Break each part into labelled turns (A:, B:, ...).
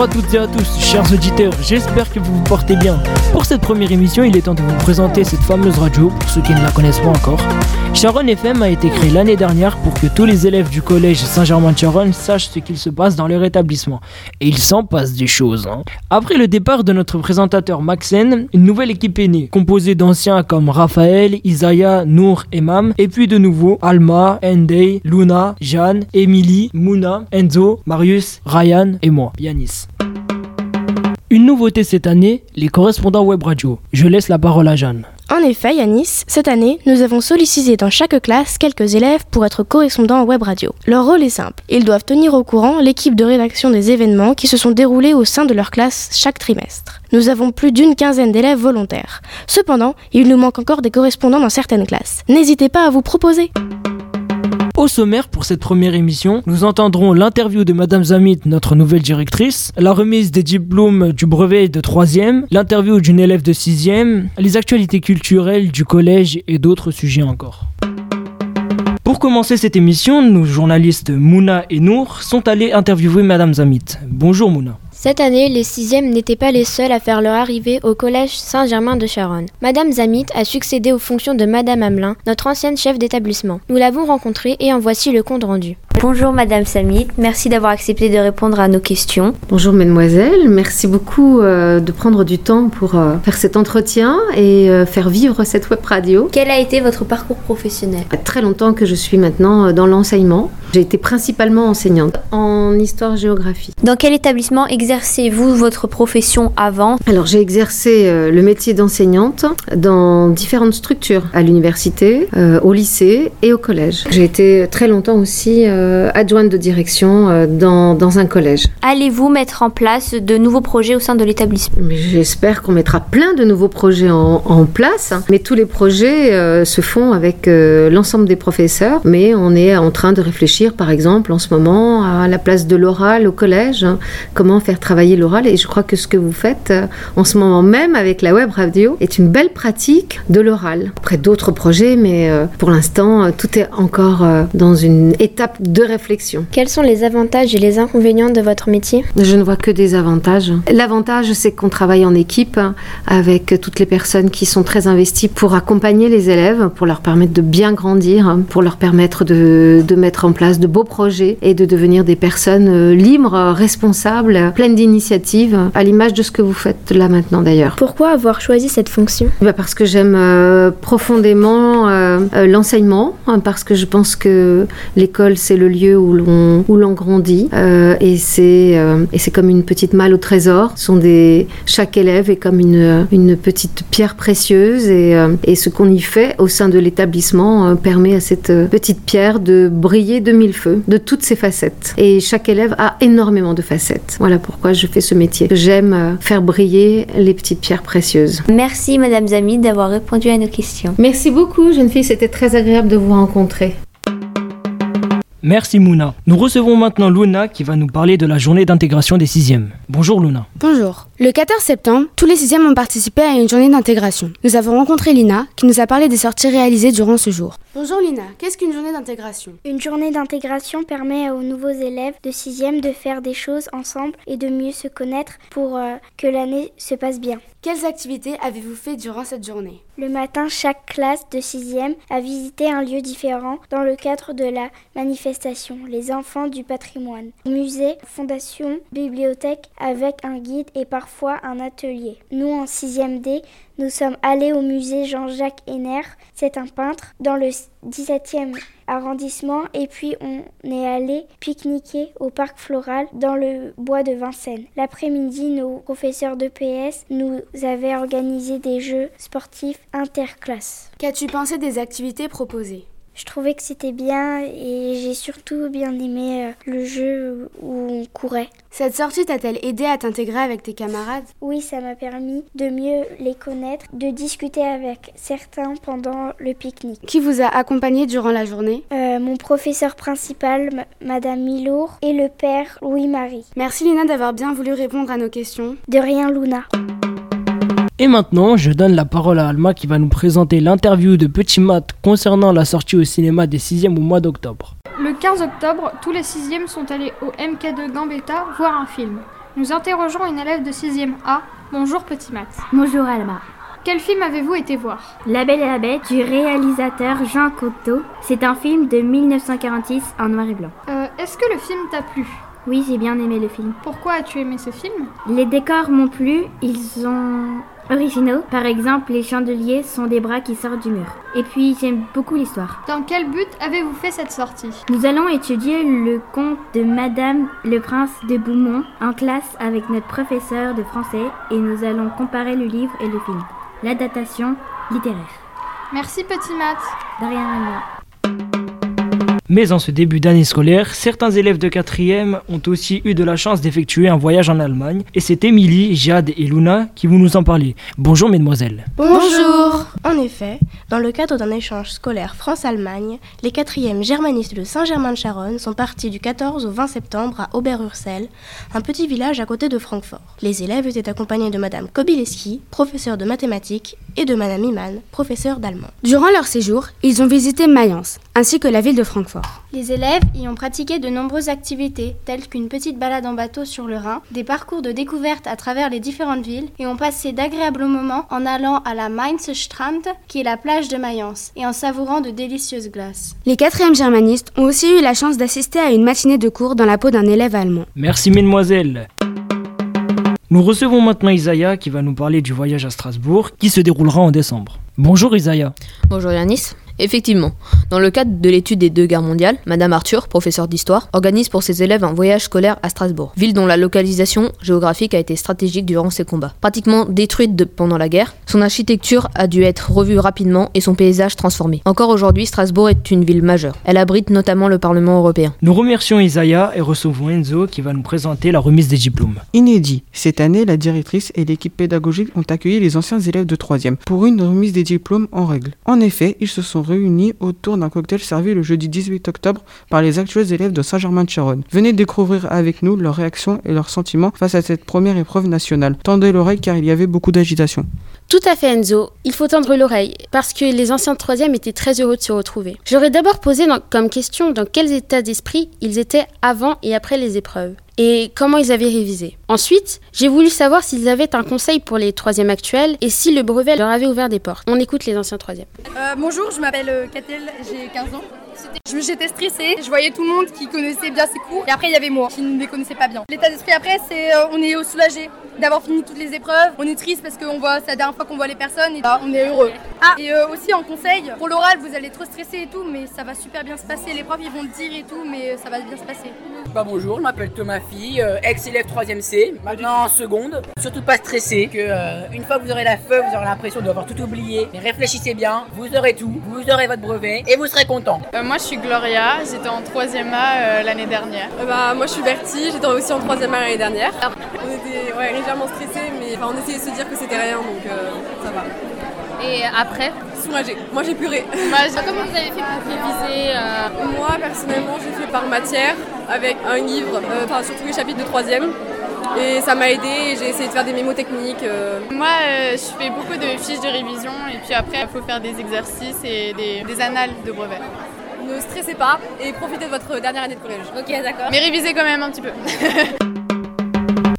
A: Bonjour à toutes et à tous, chers auditeurs, j'espère que vous vous portez bien. Pour cette première émission, il est temps de vous présenter cette fameuse radio, pour ceux qui ne la connaissent pas encore. Sharon FM a été créée l'année dernière pour que tous les élèves du collège Saint-Germain-de-Charonne sachent ce qu'il se passe dans leur établissement. Et il s'en passe des choses. hein. Après le départ de notre présentateur Maxen, une nouvelle équipe est née, composée d'anciens comme Raphaël, Isaiah, Nour et Mam, et puis de nouveaux Alma, Endey, Luna, Jeanne, Emily, Mouna, Enzo, Marius, Ryan et moi, Yanis. Une nouveauté cette année, les correspondants web radio. Je laisse la parole à Jeanne.
B: En effet, Yanis, cette année, nous avons sollicité dans chaque classe quelques élèves pour être correspondants web radio. Leur rôle est simple. Ils doivent tenir au courant l'équipe de rédaction des événements qui se sont déroulés au sein de leur classe chaque trimestre. Nous avons plus d'une quinzaine d'élèves volontaires. Cependant, il nous manque encore des correspondants dans certaines classes. N'hésitez pas à vous proposer.
A: Au sommaire pour cette première émission, nous entendrons l'interview de Madame Zamit, notre nouvelle directrice, la remise des diplômes du brevet de 3e, l'interview d'une élève de 6e, les actualités culturelles du collège et d'autres sujets encore. Pour commencer cette émission, nos journalistes Mouna et Nour sont allés interviewer Madame Zamit. Bonjour Mouna.
C: Cette année, les sixièmes n'étaient pas les seuls à faire leur arrivée au collège Saint-Germain de Charonne. Madame Zamit a succédé aux fonctions de Madame Hamelin, notre ancienne chef d'établissement. Nous l'avons rencontrée et en voici le compte rendu.
D: Bonjour Madame Samit, merci d'avoir accepté de répondre à nos questions.
E: Bonjour mesdemoiselles, merci beaucoup euh, de prendre du temps pour euh, faire cet entretien et euh, faire vivre cette web radio.
D: Quel a été votre parcours professionnel?
E: Très longtemps que je suis maintenant dans l'enseignement. J'ai été principalement enseignante en histoire-géographie.
D: Dans quel établissement exercez-vous votre profession avant?
E: Alors j'ai exercé le métier d'enseignante dans différentes structures, à l'université, au lycée et au collège. J'ai été très longtemps aussi euh, adjointe de direction euh, dans, dans un collège.
D: Allez-vous mettre en place de nouveaux projets au sein de l'établissement?
E: J'espère qu'on mettra plein de nouveaux projets en, en place, hein. mais tous les projets euh, se font avec l'ensemble des professeurs. Mais on est en train de réfléchir, par exemple, en ce moment, à la place de l'oral au collège, hein. comment faire travailler l'oral? Et je crois que ce que vous faites en ce moment même avec la web radio est une belle pratique de l'oral. Après d'autres projets, mais pour l'instant, tout est encore dans une étape de réflexion.
C: Quels sont les avantages et les inconvénients de votre métier?
E: Je ne vois que des avantages. L'avantage, c'est qu'on travaille en équipe avec toutes les personnes qui sont très investies pour accompagner les élèves, pour leur permettre de bien grandir, pour leur permettre de, de mettre en place de beaux projets et de devenir des personnes euh, libres, responsables, pleines d'initiatives, à l'image de ce que vous faites là maintenant d'ailleurs.
C: Pourquoi avoir choisi cette fonction?
E: Bah, parce que j'aime euh, profondément euh, l'enseignement, hein, parce que je pense que l'école c'est le lieu où l'on où l'on grandit euh, et c'est euh, et c'est comme une petite malle au trésor. Ce sont des chaque élève est comme une une petite pierre précieuse et euh, et ce qu'on y fait au sein de l'établissement euh, permet à cette petite pierre de briller de mille feux, de toutes ses facettes. Et chaque élève a énormément de facettes. Voilà pourquoi je fais ce métier. J'aime euh, faire briller les petites pierres précieuses.
D: Merci Madame Zamit d'avoir répondu à nos questions.
E: Merci beaucoup, jeune fille. C'était très agréable de vous rencontrer.
A: Merci Mouna. Nous recevons maintenant Luna qui va nous parler de la journée d'intégration des sixièmes. Bonjour Luna.
B: Bonjour. Le 14 septembre, tous les sixièmes ont participé à une journée d'intégration. Nous avons rencontré Lina, qui nous a parlé des sorties réalisées durant ce jour. Bonjour Lina, qu'est-ce qu'une journée d'intégration?
F: Une journée d'intégration permet aux nouveaux élèves de 6e de faire des choses ensemble et de mieux se connaître pour euh, que l'année se passe bien.
B: Quelles activités avez-vous fait durant cette journée?
F: Le matin, chaque classe de 6e a visité un lieu différent dans le cadre de la manifestation Les enfants du patrimoine. Musée, fondation, bibliothèque avec un guide et parfois un atelier. Nous, en 6e D, nous sommes allés au musée Jean-Jacques Henner, c'est un peintre, dans le 17e arrondissement et puis on est allé pique-niquer au parc floral dans le bois de Vincennes. L'après-midi, nos professeurs de PS nous avaient organisé des jeux sportifs interclasses.
B: Qu'as-tu pensé des activités proposées?
F: Je trouvais que c'était bien et j'ai surtout bien aimé euh, le jeu où on courait.
B: Cette sortie t'a-t-elle aidé à t'intégrer avec tes camarades?
F: Oui, ça m'a permis de mieux les connaître, de discuter avec certains pendant le pique-nique.
B: Qui vous a accompagné durant la journée?
F: Euh, mon professeur principal, Madame Milour, et le père Louis-Marie.
B: Merci Lina d'avoir bien voulu répondre à nos questions.
F: De rien, Luna.
A: Et maintenant, je donne la parole à Alma qui va nous présenter l'interview de Petit Matt concernant la sortie au cinéma des 6e au mois d'octobre.
G: Le 15 octobre, tous les sixièmes sont allés au MK2 Gambetta voir un film. Nous interrogeons une élève de 6e A. Bonjour petit Matt.
H: Bonjour Alma.
G: Quel film avez-vous été voir?
H: La Belle et la Bête du réalisateur Jean Cocteau. C'est un film de 1946 en noir et blanc.
G: Euh, Est-ce que le film t'a plu?
H: Oui, j'ai bien aimé le film.
G: Pourquoi as-tu aimé ce film?
H: Les décors m'ont plu, ils sont originaux. Par exemple, les chandeliers sont des bras qui sortent du mur. Et puis, j'aime beaucoup l'histoire.
G: Dans quel but avez-vous fait cette sortie?
H: Nous allons étudier le conte de Madame le Prince de Beaumont en classe avec notre professeur de français et nous allons comparer le livre et le film. L'adaptation littéraire.
G: Merci petit Matt.
H: De rien, Alma.
A: Mais en ce début d'année scolaire, certains élèves de 4e ont aussi eu de la chance d'effectuer un voyage en Allemagne. Et c'est Émilie, Jade et Luna qui vont nous en parler. Bonjour mesdemoiselles.
B: Bonjour En effet, dans le cadre d'un échange scolaire France-Allemagne, les 4e germanistes de Saint-Germain-de-Charonne sont partis du 14 au 20 septembre à Oberursel, un petit village à côté de Francfort. Les élèves étaient accompagnés de Madame Kobileski, professeure de mathématiques, et de Madame Iman, professeure d'allemand.
I: Durant leur séjour, ils ont visité Mayence, ainsi que la ville de Francfort.
J: Les élèves y ont pratiqué de nombreuses activités, telles qu'une petite balade en bateau sur le Rhin, des parcours de découverte à travers les différentes villes, et ont passé d'agréables moments en allant à la Mainzer Strand, qui est la plage de Mayence, et en savourant de délicieuses glaces.
I: Les quatrièmes germanistes ont aussi eu la chance d'assister à une matinée de cours dans la peau d'un élève allemand.
A: Merci mesdemoiselles. Nous recevons maintenant Isaiah qui va nous parler du voyage à Strasbourg qui se déroulera en décembre. Bonjour Isaiah.
K: Bonjour Yanis. Effectivement, dans le cadre de l'étude des deux guerres mondiales, Madame Arthur, professeure d'histoire, organise pour ses élèves un voyage scolaire à Strasbourg, ville dont la localisation géographique a été stratégique durant ces combats. Pratiquement détruite de- pendant la guerre, son architecture a dû être revue rapidement et son paysage transformé. Encore aujourd'hui, Strasbourg est une ville majeure. Elle abrite notamment le Parlement européen.
A: Nous remercions Isaiah et recevons Enzo qui va nous présenter la remise des diplômes.
L: Inédit. Cette année, la directrice et l'équipe pédagogique ont accueilli les anciens élèves de 3e pour une remise des diplômes en règle. En effet, ils se sont réunis autour d'un cocktail servi le jeudi 18 octobre par les actuels élèves de Saint-Germain-de-Charonne. Venez découvrir avec nous leurs réactions et leurs sentiments face à cette première épreuve nationale. Tendez l'oreille car il y avait beaucoup d'agitation.
I: Tout à fait Enzo, il faut tendre l'oreille, parce que les anciens de 3e étaient très heureux de se retrouver. J'aurais d'abord posé comme question dans quels états d'esprit ils étaient avant et après les épreuves, et comment ils avaient révisé. Ensuite, j'ai voulu savoir s'ils avaient un conseil pour les 3e actuels, et si le brevet leur avait ouvert des portes. On écoute les anciens 3e.
M: Euh, bonjour, je m'appelle euh, Catel, j'ai 15 ans. Je- J'étais stressée, je voyais tout le monde qui connaissait bien ses cours et après il y avait moi qui ne les connaissais pas bien. L'état d'esprit après c'est euh, on est euh, soulagé d'avoir fini toutes les épreuves, on est triste parce qu'on voit c'est la dernière fois qu'on voit les personnes et bah, on est heureux. Ah et euh, aussi en conseil, pour l'oral vous allez trop stresser et tout mais ça va super bien se passer, les profs ils vont le dire et tout mais ça va bien se passer.
N: Bah bonjour, je m'appelle Thomas Fille, euh, ex-élève 3ème C, maintenant en seconde. Surtout pas stressé, que euh, une fois que vous aurez la feuille, vous aurez l'impression d'avoir tout oublié. Mais réfléchissez bien, vous aurez tout, vous aurez votre brevet et vous serez content.
O: Euh, moi je suis Gloria, j'étais en 3ème A euh, l'année dernière.
P: bah, moi je suis Bertie, j'étais aussi en 3ème année l'année dernière. On était ouais, légèrement stressés, mais enfin, on essayait de se dire que c'était rien, donc euh, ça va.
O: Et après?
P: Soulagé. Moi j'ai pleuré.
O: Comment vous avez fait pour réviser euh,
P: Moi personnellement j'ai fait par matière avec un livre, euh, enfin surtout les chapitres de 3ème. Et ça m'a aidé et j'ai essayé de faire des mémos techniques. euh.
O: Moi euh, je fais beaucoup de fiches de révision et puis après il faut faire des exercices et des, des annales de brevet.
P: Ne stressez pas et profitez de votre dernière année de collège.
O: Ok d'accord. Mais révisez quand même un petit peu.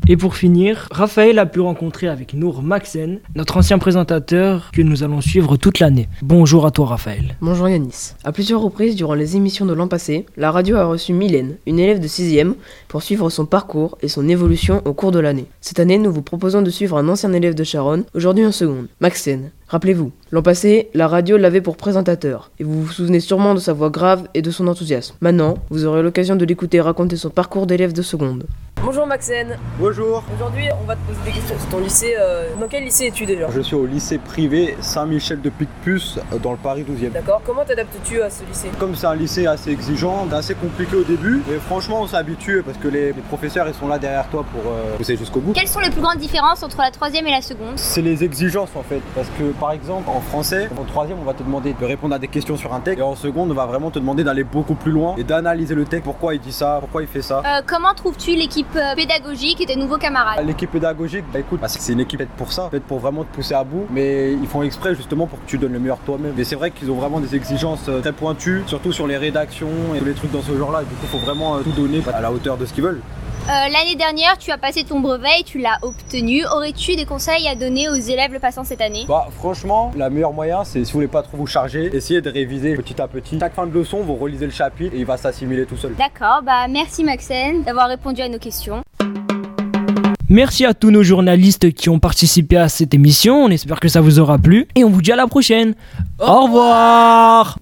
A: Et pour finir, Raphaël a pu rencontrer avec Nour Maxen, notre ancien présentateur que nous allons suivre toute l'année. Bonjour à toi Raphaël.
Q: Bonjour Yanis. À plusieurs reprises durant les émissions de l'an passé, la radio a reçu Mylène, une élève de 6ème, pour suivre son parcours et son évolution au cours de l'année. Cette année, nous vous proposons de suivre un ancien élève de Charonne, aujourd'hui en seconde, Maxen. Rappelez-vous, l'an passé, la radio l'avait pour présentateur, et vous vous souvenez sûrement de sa voix grave et de son enthousiasme. Maintenant, vous aurez l'occasion de l'écouter raconter son parcours d'élève de seconde.
R: Bonjour Maxen.
S: Bonjour.
R: Aujourd'hui, on va te poser des questions sur ton lycée. euh, Dans quel lycée es-tu déjà
S: Je suis au lycée privé Saint-Michel de Picpus euh, dans le Paris 12e.
R: D'accord. Comment t'adaptes-tu à ce lycée
S: Comme c'est un lycée assez exigeant, assez compliqué au début, mais franchement on s'habitue parce que les, les professeurs ils sont là derrière toi pour euh, pousser jusqu'au bout.
T: Quelles sont les plus grandes différences entre la troisième et la seconde
S: C'est les exigences en fait, parce que par exemple en français, en troisième on va te demander de répondre à des questions sur un texte, et en seconde on va vraiment te demander d'aller beaucoup plus loin et d'analyser le texte, pourquoi il dit ça, pourquoi il fait ça.
T: Euh, Comment trouves-tu l'équipe pédagogique et tes nouveaux camarades
S: L'équipe pédagogique, bah écoute, c'est une équipe faite pour ça, faite pour vraiment te pousser à bout, mais ils font exprès justement pour que tu donnes le meilleur toi-même. Mais c'est vrai qu'ils ont vraiment des exigences euh, très pointues, surtout sur les rédactions et tous les trucs dans ce genre-là. Du coup, faut vraiment euh, tout donner à la hauteur de ce qu'ils veulent.
T: Euh, L'année dernière, tu as passé ton brevet et tu l'as obtenu. Aurais-tu des conseils à donner aux élèves le passant cette année?
S: Bah franchement, la meilleure moyen c'est si vous voulez pas trop vous charger, essayez de réviser petit à petit. Chaque fin de leçon, vous relisez le chapitre et il va s'assimiler tout seul.
T: D'accord, bah merci Maxen d'avoir répondu à nos questions.
A: Merci à tous nos journalistes qui ont participé à cette émission. On espère que ça vous aura plu et on vous dit à la prochaine. Au revoir